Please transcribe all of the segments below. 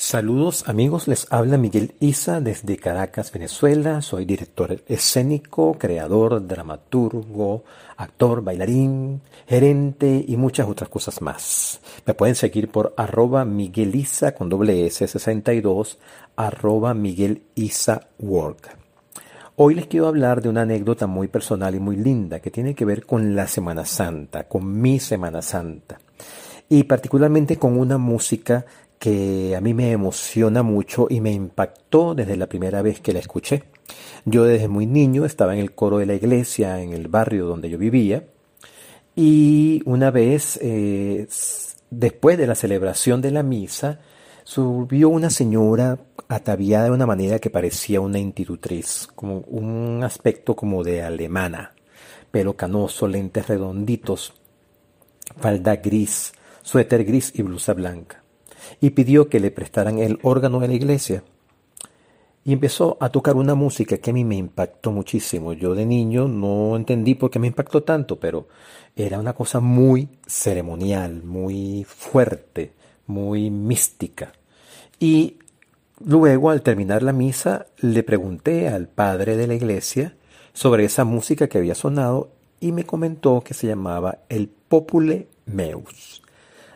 Saludos amigos, les habla Miguel Isa desde Caracas, Venezuela. Soy director escénico, creador, dramaturgo, actor, bailarín, gerente y muchas otras cosas más. Me pueden seguir por arroba Miguel Isa con doble S 62, arroba Miguel Isa Work. Hoy les quiero hablar de una anécdota muy personal y muy linda que tiene que ver con la Semana Santa, con mi Semana Santa y particularmente con una música que a mí me emociona mucho y me impactó desde la primera vez que la escuché. Yo desde muy niño estaba en el coro de la iglesia en el barrio donde yo vivía y una vez eh, después de la celebración de la misa subió una señora ataviada de una manera que parecía una institutriz, como un aspecto como de alemana, pelo canoso, lentes redonditos, falda gris, suéter gris y blusa blanca y pidió que le prestaran el órgano de la iglesia. Y empezó a tocar una música que a mí me impactó muchísimo. Yo de niño no entendí por qué me impactó tanto, pero era una cosa muy ceremonial, muy fuerte, muy mística. Y luego, al terminar la misa, le pregunté al padre de la iglesia sobre esa música que había sonado y me comentó que se llamaba el Popule Meus.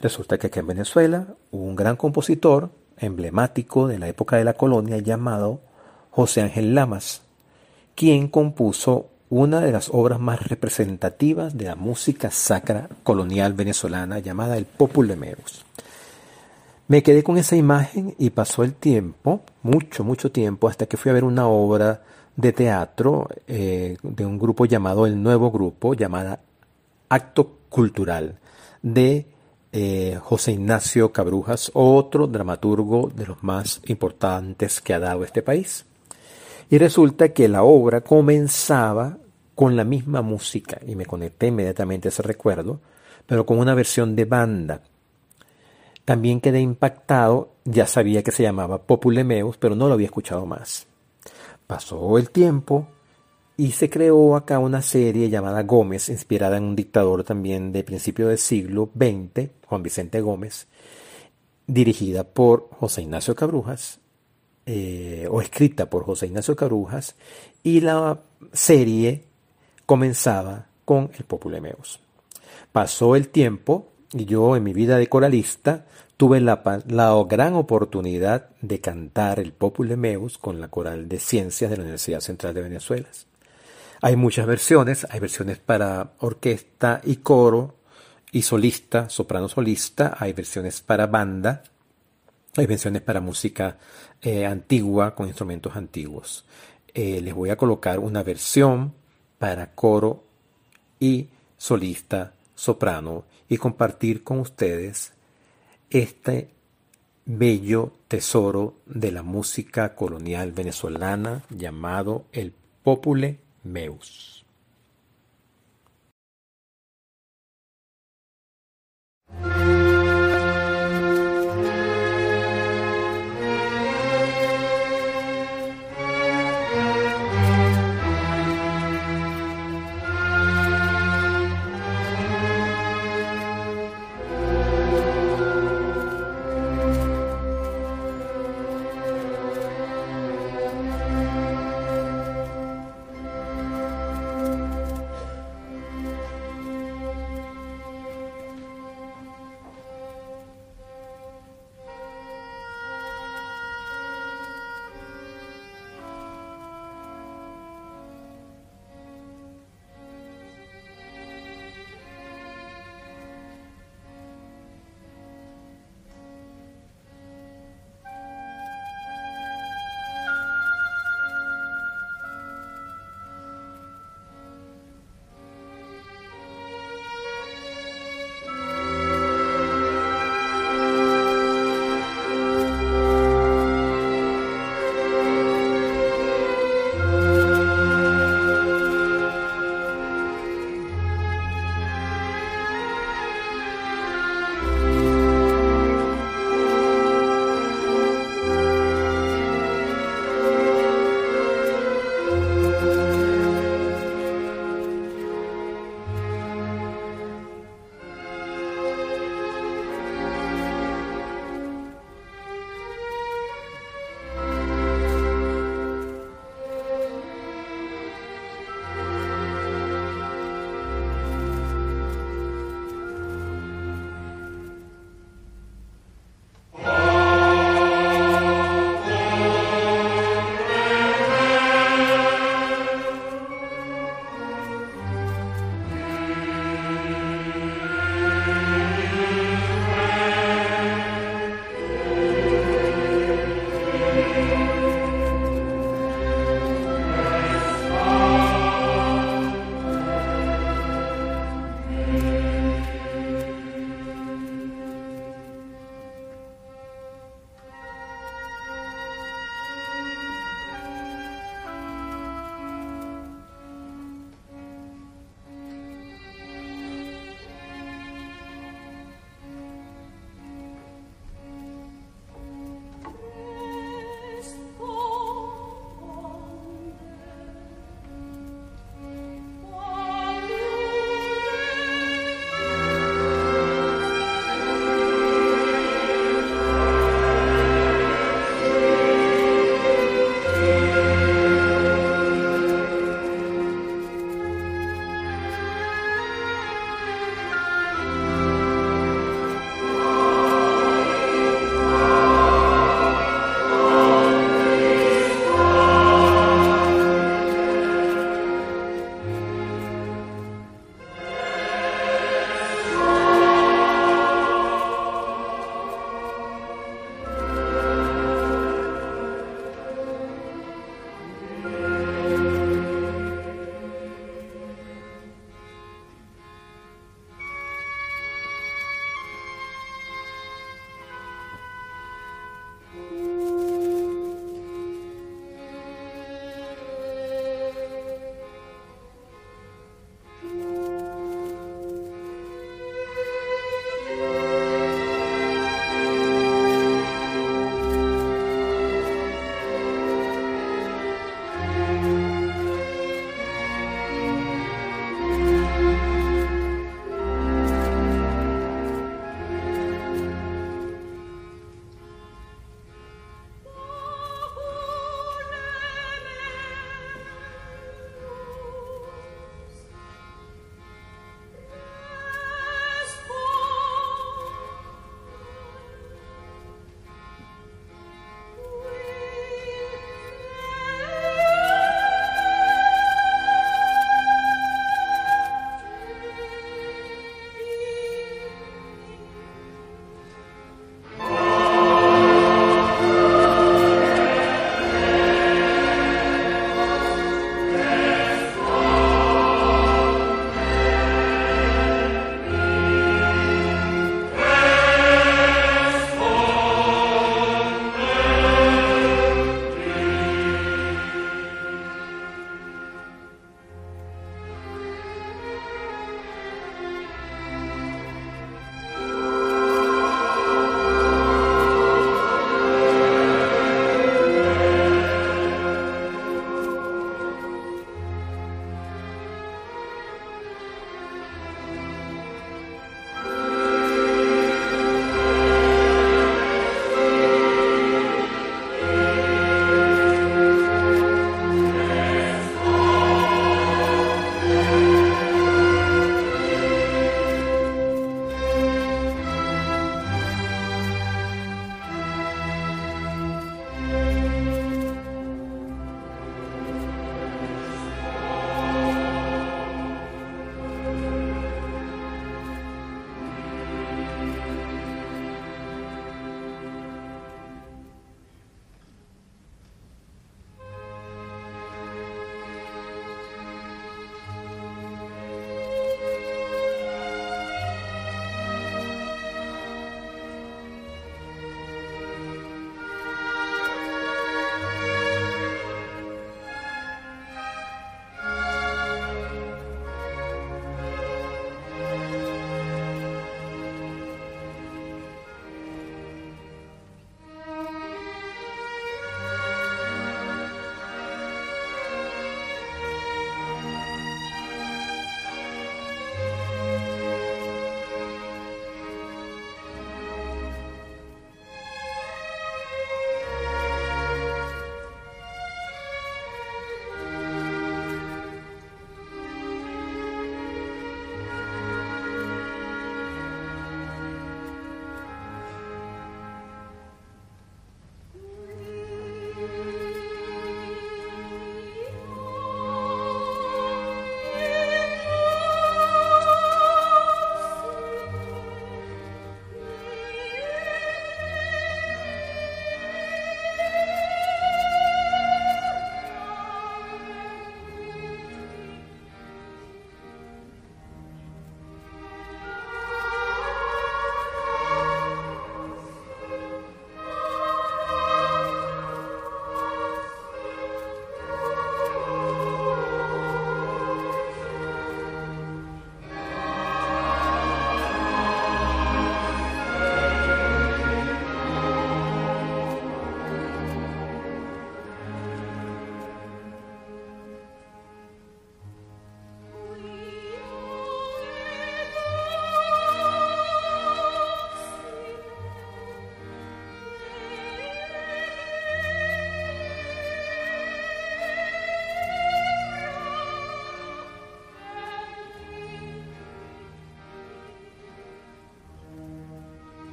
Resulta que aquí en Venezuela hubo un gran compositor emblemático de la época de la colonia llamado José Ángel Lamas, quien compuso una de las obras más representativas de la música sacra colonial venezolana llamada el Popul Meus. Me quedé con esa imagen y pasó el tiempo, mucho, mucho tiempo, hasta que fui a ver una obra de teatro eh, de un grupo llamado El Nuevo Grupo, llamada Acto Cultural, de eh, José Ignacio Cabrujas, otro dramaturgo de los más importantes que ha dado este país. Y resulta que la obra comenzaba con la misma música, y me conecté inmediatamente a ese recuerdo, pero con una versión de banda. También quedé impactado, ya sabía que se llamaba Populemeus, pero no lo había escuchado más. Pasó el tiempo, y se creó acá una serie llamada Gómez, inspirada en un dictador también de principio del siglo XX, Juan Vicente Gómez, dirigida por José Ignacio Cabrujas, eh, o escrita por José Ignacio Cabrujas, y la serie comenzaba con el Populemeus. Pasó el tiempo y yo en mi vida de coralista tuve la, la gran oportunidad de cantar el Populemeus con la Coral de Ciencias de la Universidad Central de Venezuela. Hay muchas versiones, hay versiones para orquesta y coro y solista, soprano solista, hay versiones para banda, hay versiones para música eh, antigua con instrumentos antiguos. Eh, les voy a colocar una versión para coro y solista, soprano y compartir con ustedes este bello tesoro de la música colonial venezolana llamado el Popule meus.